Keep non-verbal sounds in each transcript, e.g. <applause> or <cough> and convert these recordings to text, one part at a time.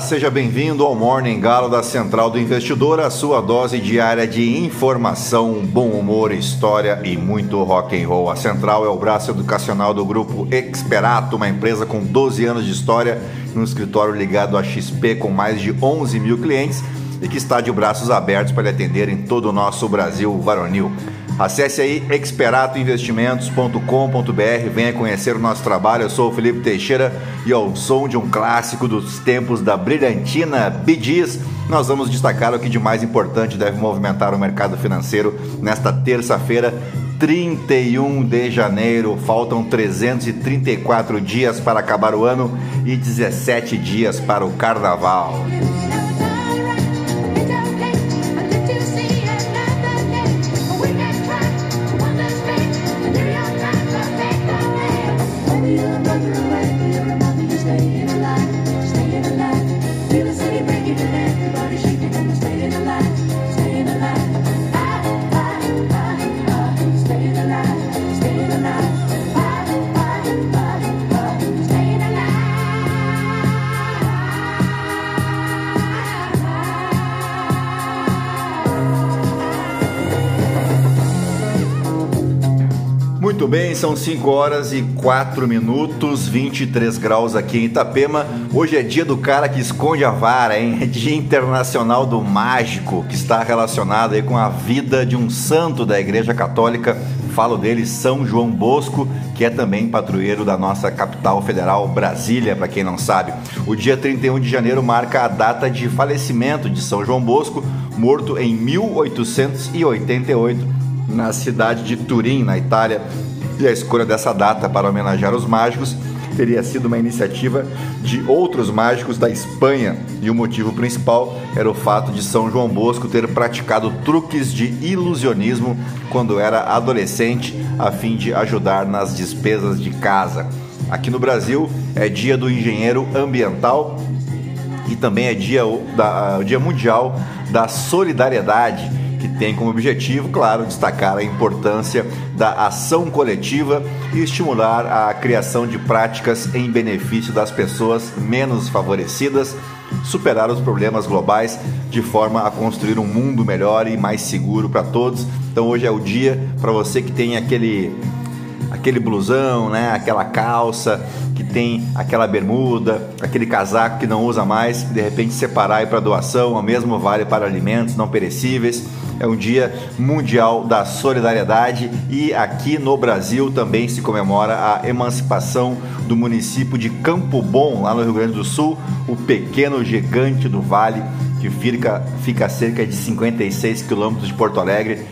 seja bem-vindo ao Morning Galo da Central do Investidor, a sua dose diária de informação, bom humor, história e muito rock and roll. A Central é o braço educacional do grupo Experato, uma empresa com 12 anos de história, um escritório ligado à XP com mais de 11 mil clientes e que está de braços abertos para lhe atender em todo o nosso Brasil varonil. Acesse aí experatoinvestimentos.com.br, venha conhecer o nosso trabalho. Eu sou o Felipe Teixeira e ao som de um clássico dos tempos da brilhantina Bidis, nós vamos destacar o que de mais importante deve movimentar o mercado financeiro nesta terça-feira, 31 de janeiro. Faltam 334 dias para acabar o ano e 17 dias para o carnaval. Muito bem, são 5 horas e 4 minutos, 23 graus aqui em Itapema. Hoje é dia do cara que esconde a vara, hein? É dia internacional do mágico, que está relacionado aí com a vida de um santo da Igreja Católica. Falo dele, São João Bosco, que é também padroeiro da nossa capital federal, Brasília, para quem não sabe. O dia 31 de janeiro marca a data de falecimento de São João Bosco, morto em 1888 na cidade de Turim, na Itália, e a escolha dessa data para homenagear os mágicos teria sido uma iniciativa de outros mágicos da Espanha, e o motivo principal era o fato de São João Bosco ter praticado truques de ilusionismo quando era adolescente, a fim de ajudar nas despesas de casa. Aqui no Brasil é dia do engenheiro ambiental e também é dia, da, dia mundial da solidariedade que tem como objetivo, claro, destacar a importância da ação coletiva e estimular a criação de práticas em benefício das pessoas menos favorecidas, superar os problemas globais de forma a construir um mundo melhor e mais seguro para todos. Então hoje é o dia para você que tem aquele aquele blusão, né, aquela calça que tem aquela bermuda, aquele casaco que não usa mais, de repente separar e para doação, o mesmo vale para alimentos não perecíveis é um dia mundial da solidariedade e aqui no Brasil também se comemora a emancipação do município de Campo Bom, lá no Rio Grande do Sul, o pequeno gigante do vale que fica, fica a cerca de 56 quilômetros de Porto Alegre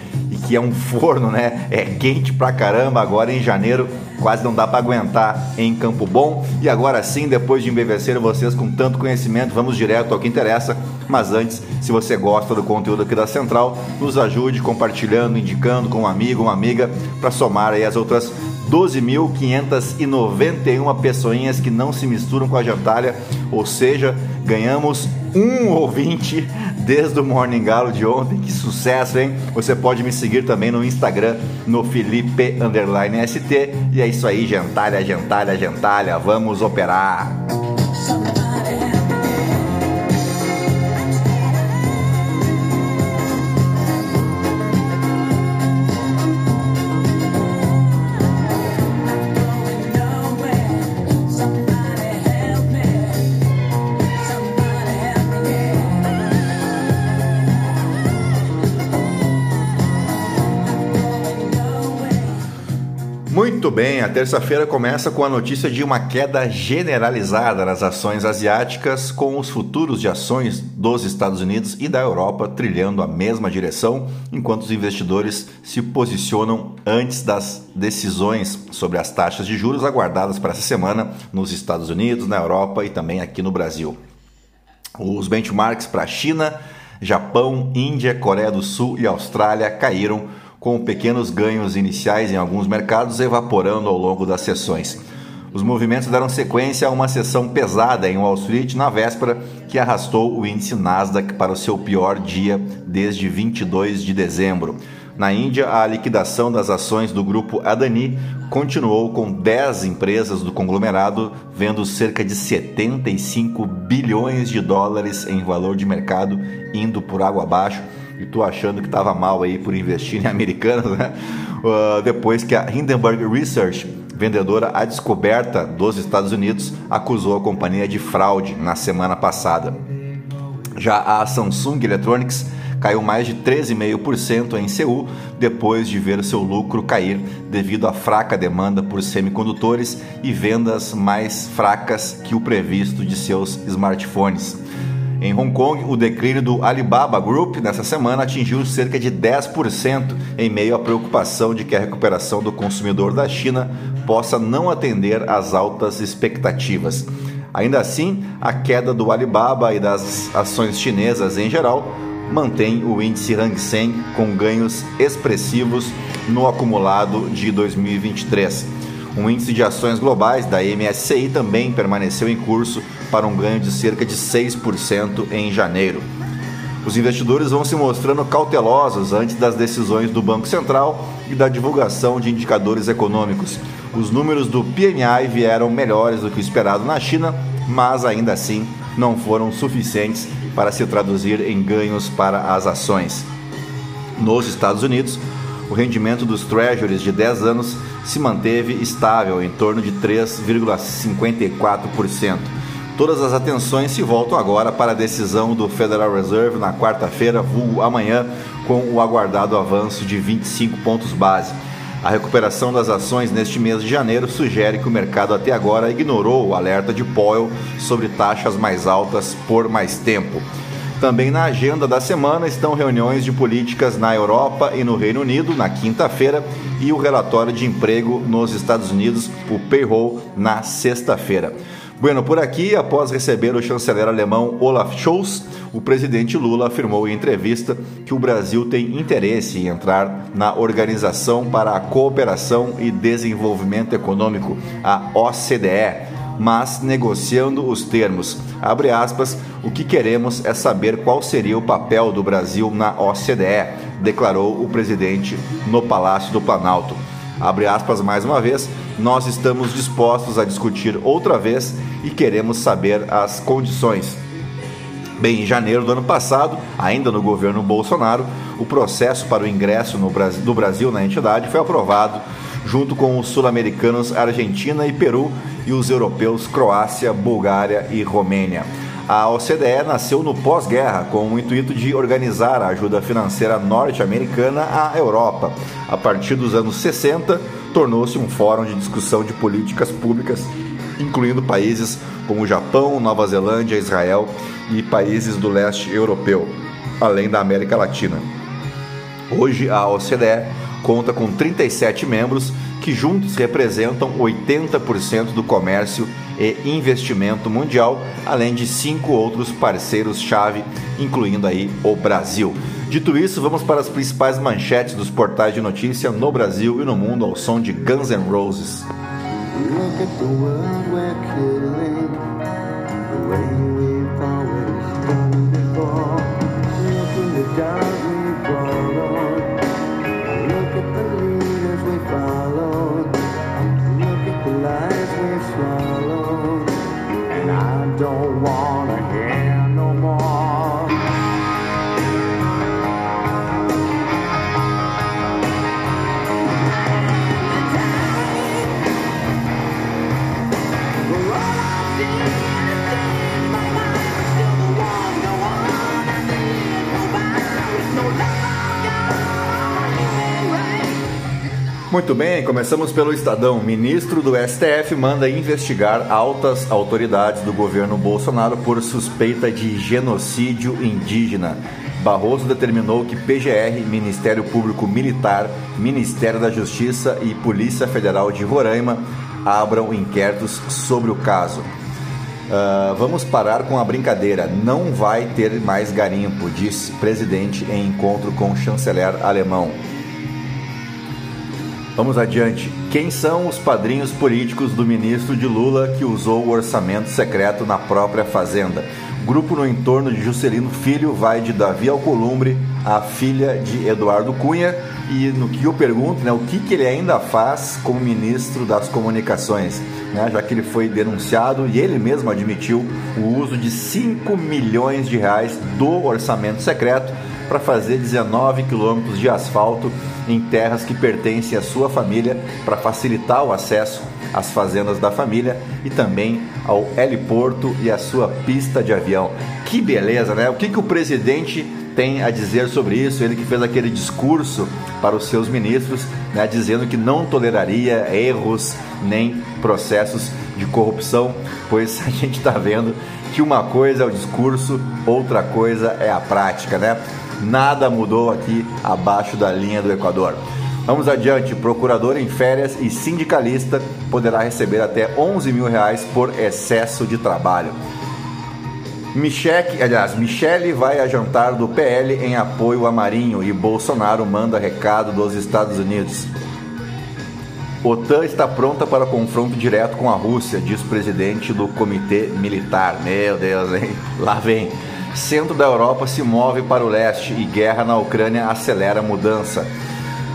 que é um forno, né? É quente pra caramba agora em janeiro quase não dá para aguentar em Campo Bom. E agora sim, depois de embevecer vocês com tanto conhecimento, vamos direto ao que interessa. Mas antes, se você gosta do conteúdo aqui da Central, nos ajude compartilhando, indicando com um amigo, uma amiga, para somar aí as outras 12.591 pessoinhas que não se misturam com a gentalha, ou seja, ganhamos um ouvinte desde o Morning Galo de ontem. Que sucesso, hein? Você pode me seguir também no Instagram, no Felipe ST. E é isso aí, gentalha, gentalha, gentalha. Vamos operar! Bem, a terça-feira começa com a notícia de uma queda generalizada nas ações asiáticas, com os futuros de ações dos Estados Unidos e da Europa trilhando a mesma direção, enquanto os investidores se posicionam antes das decisões sobre as taxas de juros aguardadas para essa semana nos Estados Unidos, na Europa e também aqui no Brasil. Os benchmarks para China, Japão, Índia, Coreia do Sul e Austrália caíram com pequenos ganhos iniciais em alguns mercados evaporando ao longo das sessões. Os movimentos deram sequência a uma sessão pesada em Wall Street na véspera, que arrastou o índice Nasdaq para o seu pior dia desde 22 de dezembro. Na Índia, a liquidação das ações do grupo Adani continuou com 10 empresas do conglomerado vendo cerca de 75 bilhões de dólares em valor de mercado indo por água abaixo. E tu achando que estava mal aí por investir em americanos, né? Uh, depois que a Hindenburg Research, vendedora à descoberta dos Estados Unidos, acusou a companhia de fraude na semana passada. Já a Samsung Electronics caiu mais de 13,5% em Seul depois de ver seu lucro cair devido à fraca demanda por semicondutores e vendas mais fracas que o previsto de seus smartphones. Em Hong Kong, o declínio do Alibaba Group nessa semana atingiu cerca de 10% em meio à preocupação de que a recuperação do consumidor da China possa não atender às altas expectativas. Ainda assim, a queda do Alibaba e das ações chinesas em geral mantém o índice Hang Seng com ganhos expressivos no acumulado de 2023. O índice de ações globais da MSCI também permaneceu em curso para um ganho de cerca de 6% em janeiro. Os investidores vão se mostrando cautelosos antes das decisões do Banco Central e da divulgação de indicadores econômicos. Os números do PMI vieram melhores do que o esperado na China, mas ainda assim não foram suficientes para se traduzir em ganhos para as ações. Nos Estados Unidos, o rendimento dos treasuries de 10 anos se manteve estável em torno de 3,54%. Todas as atenções se voltam agora para a decisão do Federal Reserve na quarta-feira, vulgo amanhã, com o aguardado avanço de 25 pontos base. A recuperação das ações neste mês de janeiro sugere que o mercado até agora ignorou o alerta de Powell sobre taxas mais altas por mais tempo. Também na agenda da semana estão reuniões de políticas na Europa e no Reino Unido na quinta-feira e o relatório de emprego nos Estados Unidos, o payroll, na sexta-feira. Bueno, por aqui, após receber o chanceler alemão Olaf Scholz, o presidente Lula afirmou em entrevista que o Brasil tem interesse em entrar na Organização para a Cooperação e Desenvolvimento Econômico, a OCDE, mas negociando os termos. Abre aspas, o que queremos é saber qual seria o papel do Brasil na OCDE, declarou o presidente no Palácio do Planalto. Abre aspas mais uma vez, nós estamos dispostos a discutir outra vez e queremos saber as condições. Bem, em janeiro do ano passado, ainda no governo Bolsonaro, o processo para o ingresso Brasil, do Brasil na entidade foi aprovado junto com os sul-americanos Argentina e Peru e os europeus Croácia, Bulgária e Romênia. A OCDE nasceu no pós-guerra com o intuito de organizar a ajuda financeira norte-americana à Europa. A partir dos anos 60, tornou-se um fórum de discussão de políticas públicas, incluindo países como Japão, Nova Zelândia, Israel e países do leste europeu, além da América Latina. Hoje, a OCDE conta com 37 membros que juntos representam 80% do comércio e investimento mundial, além de cinco outros parceiros-chave, incluindo aí o Brasil. Dito isso, vamos para as principais manchetes dos portais de notícia no Brasil e no mundo ao som de Guns N' Roses. Muito bem, começamos pelo Estadão. Ministro do STF manda investigar altas autoridades do governo Bolsonaro por suspeita de genocídio indígena. Barroso determinou que PGR, Ministério Público Militar, Ministério da Justiça e Polícia Federal de Roraima abram inquéritos sobre o caso. Uh, vamos parar com a brincadeira. Não vai ter mais garimpo, disse presidente em encontro com o chanceler alemão. Vamos adiante. Quem são os padrinhos políticos do ministro de Lula que usou o orçamento secreto na própria fazenda? Grupo no entorno de Juscelino Filho vai de Davi Alcolumbre a filha de Eduardo Cunha e no que eu pergunto, né, o que, que ele ainda faz como ministro das comunicações, né, já que ele foi denunciado e ele mesmo admitiu o uso de 5 milhões de reais do orçamento secreto para fazer 19 quilômetros de asfalto em terras que pertencem à sua família para facilitar o acesso às fazendas da família e também ao heliporto e à sua pista de avião. Que beleza, né? O que, que o presidente tem a dizer sobre isso. Ele que fez aquele discurso para os seus ministros, né, dizendo que não toleraria erros nem processos de corrupção, pois a <laughs> gente está vendo que uma coisa é o discurso, outra coisa é a prática, né? Nada mudou aqui abaixo da linha do Equador. Vamos adiante. Procurador em férias e sindicalista poderá receber até 11 mil reais por excesso de trabalho. Michele, aliás, Michele vai a jantar do PL em apoio a Marinho e Bolsonaro manda recado dos Estados Unidos. OTAN está pronta para confronto direto com a Rússia, diz o presidente do Comitê Militar. Meu Deus, hein? Lá vem. Centro da Europa se move para o leste e guerra na Ucrânia acelera a mudança.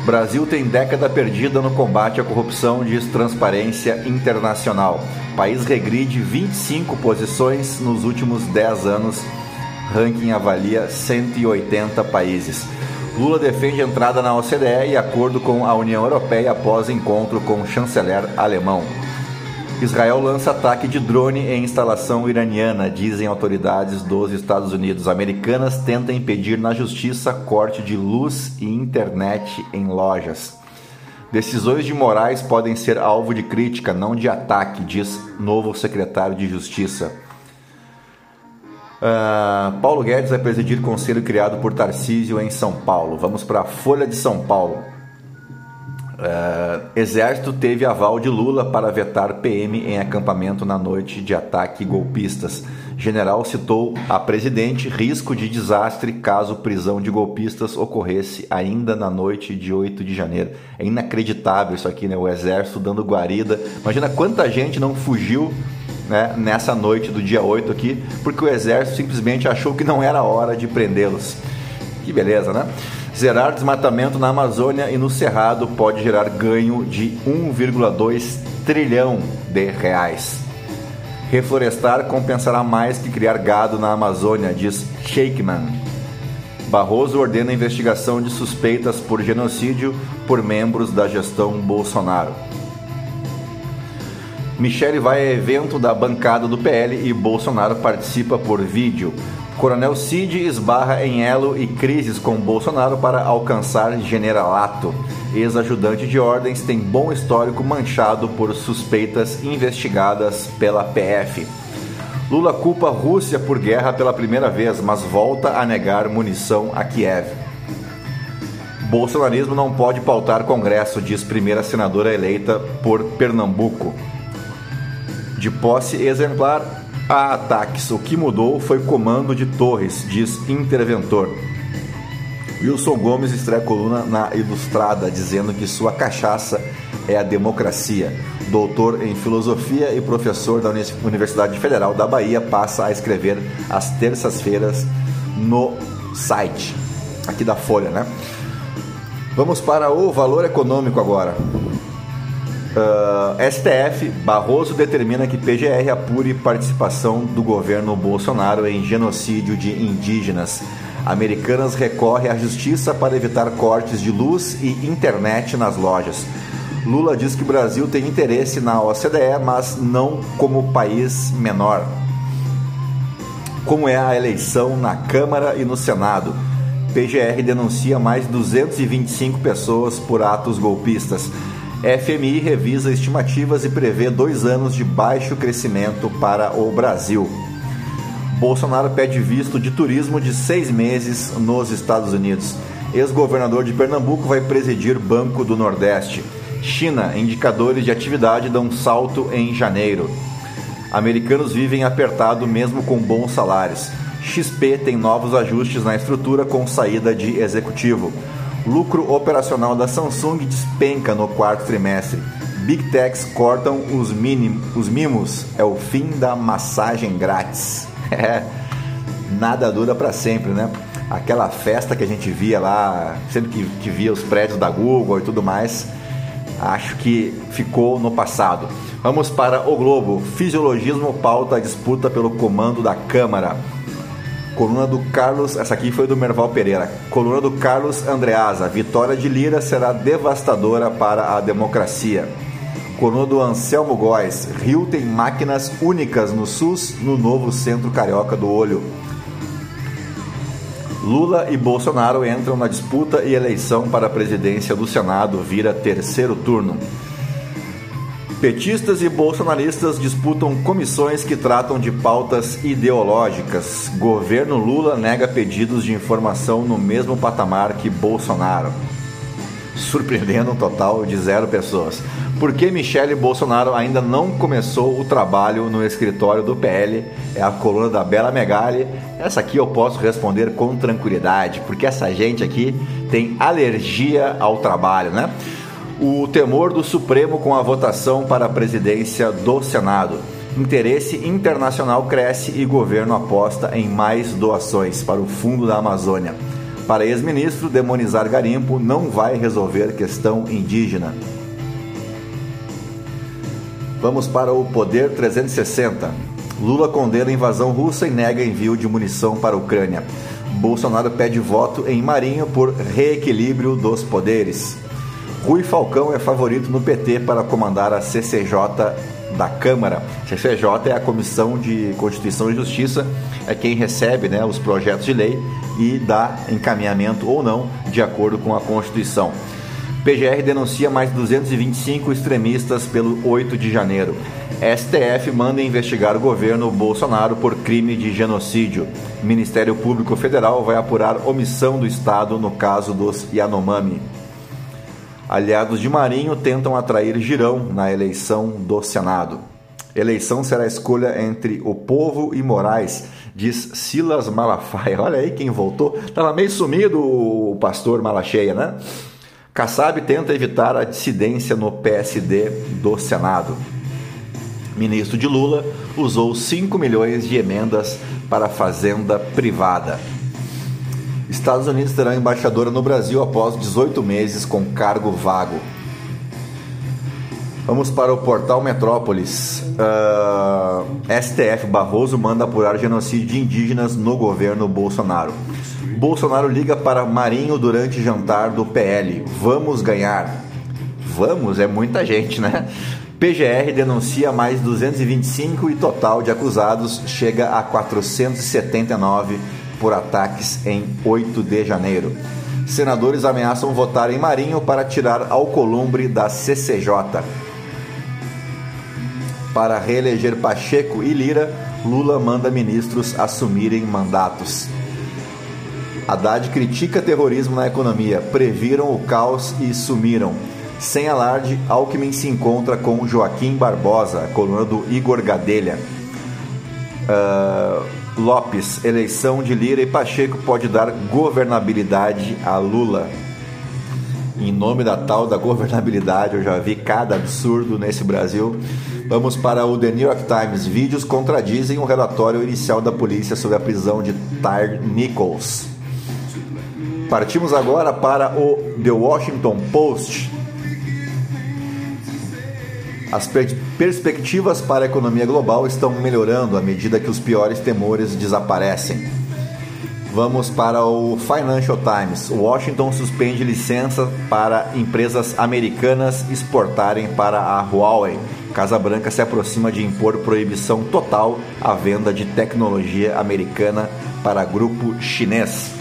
Brasil tem década perdida no combate à corrupção, diz Transparência Internacional. País regride 25 posições nos últimos 10 anos. Ranking avalia 180 países. Lula defende entrada na OCDE e acordo com a União Europeia após encontro com o chanceler alemão. Israel lança ataque de drone em instalação iraniana, dizem autoridades dos Estados Unidos. Americanas tentam impedir na justiça corte de luz e internet em lojas. Decisões de Moraes podem ser alvo de crítica, não de ataque, diz novo secretário de Justiça. Uh, Paulo Guedes vai presidir conselho criado por Tarcísio em São Paulo. Vamos para a Folha de São Paulo. Uh, Exército teve aval de Lula para vetar PM em acampamento na noite de ataque golpistas. General citou a presidente risco de desastre caso prisão de golpistas ocorresse ainda na noite de 8 de janeiro. É inacreditável isso aqui, né? O Exército dando guarida. Imagina quanta gente não fugiu né, nessa noite do dia 8 aqui, porque o Exército simplesmente achou que não era hora de prendê-los. Que beleza, né? Zerar desmatamento na Amazônia e no Cerrado pode gerar ganho de 1,2 trilhão de reais. Reflorestar compensará mais que criar gado na Amazônia, diz Shakeman. Barroso ordena investigação de suspeitas por genocídio por membros da gestão Bolsonaro. Michele vai a evento da bancada do PL e Bolsonaro participa por vídeo. Coronel Cid esbarra em elo e crises com Bolsonaro para alcançar generalato. Ex-ajudante de ordens tem bom histórico manchado por suspeitas investigadas pela PF. Lula culpa Rússia por guerra pela primeira vez, mas volta a negar munição a Kiev. Bolsonarismo não pode pautar Congresso, diz primeira senadora eleita por Pernambuco. De posse exemplar, a ataques. O que mudou foi comando de Torres, diz interventor. Wilson Gomes estreia coluna na Ilustrada, dizendo que sua cachaça é a democracia. Doutor em filosofia e professor da Universidade Federal da Bahia, passa a escrever às terças-feiras no site aqui da Folha, né? Vamos para o valor econômico agora. Uh, ah, STF, Barroso determina que PGR apure participação do governo Bolsonaro em genocídio de indígenas. Americanas recorre à justiça para evitar cortes de luz e internet nas lojas. Lula diz que o Brasil tem interesse na OCDE, mas não como país menor. Como é a eleição na Câmara e no Senado? PGR denuncia mais de 225 pessoas por atos golpistas. FMI revisa estimativas e prevê dois anos de baixo crescimento para o Brasil. Bolsonaro pede visto de turismo de seis meses nos Estados Unidos. Ex-governador de Pernambuco vai presidir Banco do Nordeste. China, indicadores de atividade dão salto em janeiro. Americanos vivem apertado mesmo com bons salários. XP tem novos ajustes na estrutura com saída de executivo. Lucro operacional da Samsung despenca no quarto trimestre. Big Techs cortam os, minim, os mimos. É o fim da massagem grátis. <laughs> É. nada dura para sempre, né? Aquela festa que a gente via lá, sempre que, que via os prédios da Google e tudo mais, acho que ficou no passado. Vamos para o Globo. Fisiologismo pauta a disputa pelo comando da Câmara. Coluna do Carlos, essa aqui foi do Merval Pereira. Coluna do Carlos Andreasa. Vitória de Lira será devastadora para a democracia. Coluna do Anselmo Góes. Rio tem máquinas únicas no SUS, no novo Centro Carioca do Olho. Lula e Bolsonaro entram na disputa e eleição para a presidência do Senado vira terceiro turno. Petistas e bolsonaristas disputam comissões que tratam de pautas ideológicas. Governo Lula nega pedidos de informação no mesmo patamar que Bolsonaro. Surpreendendo um total de zero pessoas. Por que Michele Bolsonaro ainda não começou o trabalho no escritório do PL? É a coluna da Bela Megali. Essa aqui eu posso responder com tranquilidade, porque essa gente aqui tem alergia ao trabalho, né? O temor do Supremo com a votação para a presidência do Senado. Interesse internacional cresce e governo aposta em mais doações para o Fundo da Amazônia. Para ex-ministro, demonizar garimpo não vai resolver questão indígena. Vamos para o Poder 360. Lula condena invasão russa e nega envio de munição para a Ucrânia. Bolsonaro pede voto em Marinho por reequilíbrio dos poderes. Rui Falcão é favorito no PT para comandar a CCJ da Câmara. CCJ é a Comissão de Constituição e Justiça, é quem recebe né, os projetos de lei e dá encaminhamento ou não de acordo com a Constituição. PGR denuncia mais 225 extremistas pelo 8 de janeiro. STF manda investigar o governo Bolsonaro por crime de genocídio. Ministério Público Federal vai apurar omissão do Estado no caso dos Yanomami. Aliados de Marinho tentam atrair Girão na eleição do Senado. Eleição será a escolha entre o povo e Moraes, diz Silas Malafaia. <laughs> Olha aí quem voltou. Estava meio sumido o pastor Malacheia, né? Kassab tenta evitar a dissidência no PSD do Senado. Ministro de Lula usou 5 milhões de emendas para fazenda privada. Estados Unidos terá embaixadora no Brasil após 18 meses com cargo vago. Vamos para o portal Metrópolis. Uh, ah, STF Barroso manda apurar genocídio de indígenas no governo Bolsonaro. Bolsonaro liga para Marinho durante jantar do PL. Vamos ganhar. Vamos, é muita gente, né? PGR denuncia mais 225 e total de acusados chega a 479 por ataques em 8 de janeiro. Senadores ameaçam votar em Marinho para tirar Alcolumbre da CCJ. Para reeleger Pacheco e Lira, Lula manda ministros assumirem mandatos. Haddad critica terrorismo na economia, previram o caos e sumiram. Sem alarde, Alckmin se encontra com Joaquim Barbosa, coluna do Igor Gadelha. Uh, Lopes, eleição de Lira e Pacheco pode dar governabilidade a Lula. Em nome da tal da governabilidade, eu já vi cada absurdo nesse Brasil. Vamos para o The New York Times. Vídeos contradizem o relatório inicial da polícia sobre a prisão de Tyre Nichols. Partimos agora para o The Washington Post. As per perspectivas para a economia global estão melhorando à medida que os piores temores desaparecem. Vamos para o Financial Times. Washington suspende licença para empresas americanas exportarem para a Huawei. Casa Branca se aproxima de impor proibição total à venda de tecnologia americana para grupo chinês.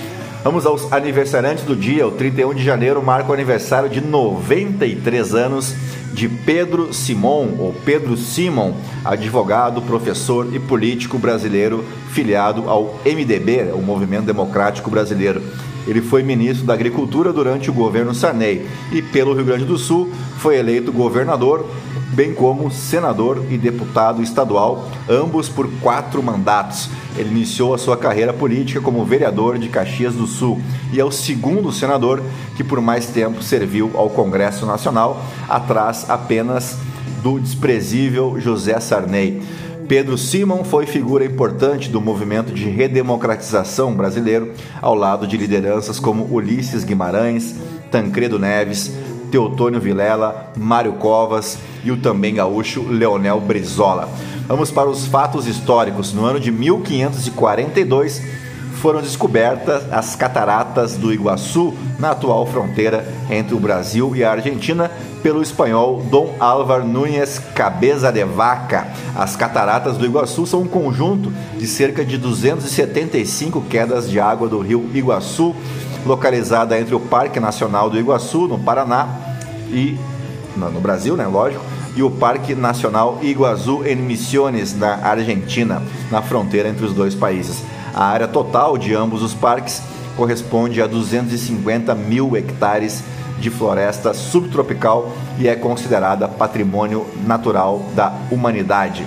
Vamos aos aniversariantes do dia. O 31 de janeiro marca o aniversário de 93 anos de Pedro Simon, ou Pedro Simon, advogado, professor e político brasileiro filiado ao MDB, o Movimento Democrático Brasileiro. Ele foi ministro da Agricultura durante o governo Sarney e, pelo Rio Grande do Sul, foi eleito governador, bem como senador e deputado estadual, ambos por quatro mandatos. Ele iniciou a sua carreira política como vereador de Caxias do Sul e é o segundo senador que por mais tempo serviu ao Congresso Nacional, atrás apenas do desprezível José Sarney. Pedro Simon foi figura importante do movimento de redemocratização brasileiro, ao lado de lideranças como Ulisses Guimarães, Tancredo Neves, Teotônio Vilela, Mário Covas e o também gaúcho Leonel Brizola. Vamos para os fatos históricos. No ano de 1542, foram descobertas as cataratas do Iguaçu, na atual fronteira entre o Brasil e a Argentina, pelo espanhol Dom Álvar Núñez Cabeza de Vaca. As cataratas do Iguaçu são um conjunto de cerca de 275 quedas de água do rio Iguaçu, localizada entre o Parque Nacional do Iguaçu, no Paraná, e no Brasil, né, lógico, e o Parque Nacional Iguaçu em Misiones, na Argentina, na fronteira entre os dois países. A área total de ambos os parques corresponde a 250 mil hectares de floresta subtropical e é considerada patrimônio natural da humanidade.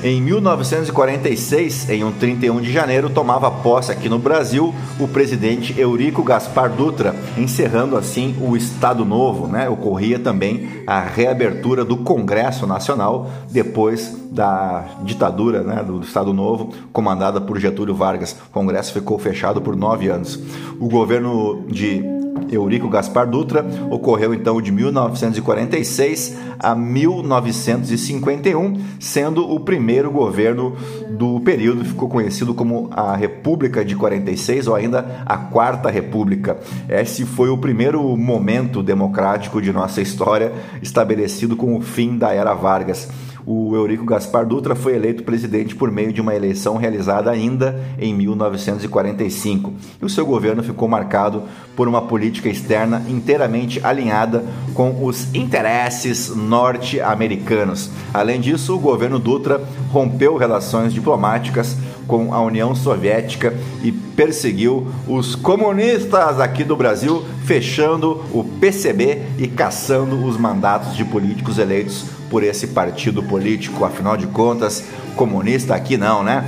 Em 1946, em um 31 de janeiro, tomava posse aqui no Brasil o presidente Eurico Gaspar Dutra, encerrando assim o Estado Novo. Né? Ocorria também a reabertura do Congresso Nacional depois da ditadura né, do Estado Novo, comandada por Getúlio Vargas. O Congresso ficou fechado por nove anos. O governo de Eurico Gaspar Dutra ocorreu então de 1946 a 1951, sendo o primeiro governo do período, ficou conhecido como a República de 46 ou ainda a Quarta República. Esse foi o primeiro momento democrático de nossa história estabelecido com o fim da era Vargas o Eurico Gaspar Dutra foi eleito presidente por meio de uma eleição realizada ainda em 1945. E o seu governo ficou marcado por uma política externa inteiramente alinhada com os interesses norte-americanos. Além disso, o governo Dutra rompeu relações diplomáticas com a União Soviética e perseguiu os comunistas aqui do Brasil, fechando o PCB e caçando os mandatos de políticos eleitos por esse partido político. Afinal de contas, comunista aqui não, né?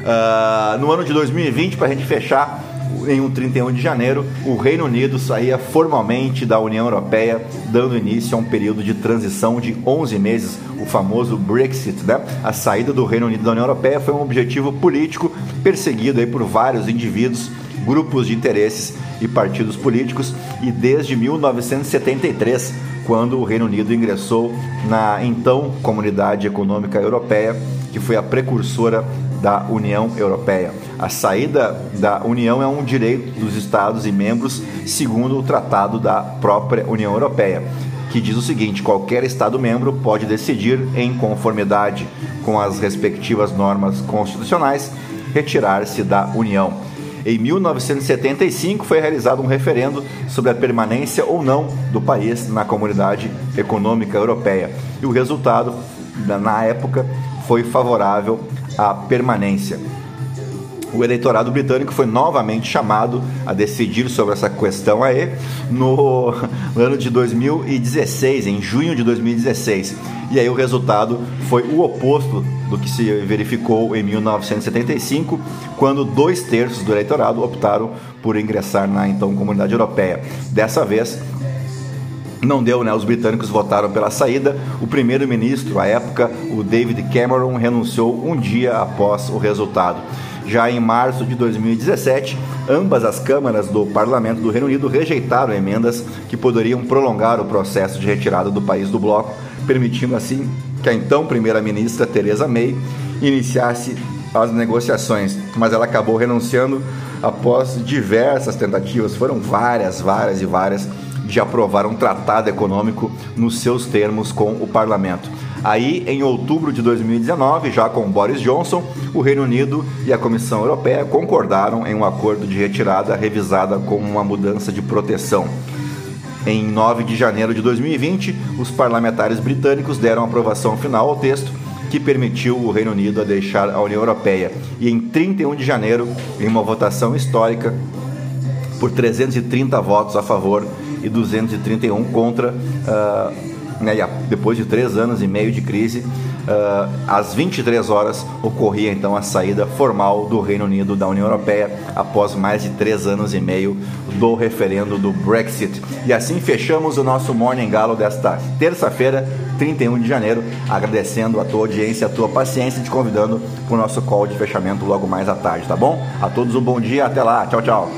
Uh, no ano de 2020, para a gente fechar, em um 31 de janeiro, o Reino Unido saía formalmente da União Europeia, dando início a um período de transição de 11 meses, o famoso Brexit. Né? A saída do Reino Unido da União Europeia foi um objetivo político perseguido aí por vários indivíduos, grupos de interesses e partidos políticos, e desde 1973 quando o Reino Unido ingressou na então Comunidade Econômica Europeia, que foi a precursora da União Europeia. A saída da União é um direito dos Estados e membros, segundo o Tratado da própria União Europeia, que diz o seguinte: qualquer Estado-membro pode decidir, em conformidade com as respectivas normas constitucionais, retirar-se da União. Em 1975 foi realizado um referendo sobre a permanência ou não do país na Comunidade Econômica Europeia. E o resultado, na época, foi favorável à permanência. O eleitorado britânico foi novamente chamado a decidir sobre essa questão aí no <laughs> ano de 2016, em junho de 2016. E aí o resultado foi o oposto do que se verificou em 1975, quando dois terços do eleitorado optaram por ingressar na então Comunidade Europeia. Dessa vez, não deu, né? Os britânicos votaram pela saída. O primeiro-ministro, à época, o David Cameron, renunciou um dia após o resultado. Já em março de 2017, ambas as câmaras do Parlamento do Reino Unido rejeitaram emendas que poderiam prolongar o processo de retirada do país do bloco, permitindo assim que a então primeira-ministra Theresa May iniciasse as negociações, mas ela acabou renunciando após diversas tentativas, foram várias, várias e várias, de aprovar um tratado econômico nos seus termos com o parlamento. Aí, em outubro de 2019, já com Boris Johnson, o Reino Unido e a Comissão Europeia concordaram em um acordo de retirada revisada como uma mudança de proteção. Em 9 de janeiro de 2020, os parlamentares britânicos deram aprovação final ao texto que permitiu o Reino Unido a deixar a União Europeia. E em 31 de janeiro, em uma votação histórica, por 330 votos a favor e 231 contra, uh, né, depois de três anos e meio de crise, uh, às 23 horas ocorria então a saída formal do Reino Unido da União Europeia após mais de três anos e meio do referendo do Brexit. E assim fechamos o nosso Morning Galo desta terça-feira, 31 de janeiro. Agradecendo a tua audiência, a tua paciência, te convidando para o nosso call de fechamento logo mais à tarde, tá bom? A todos um bom dia, até lá, tchau, tchau.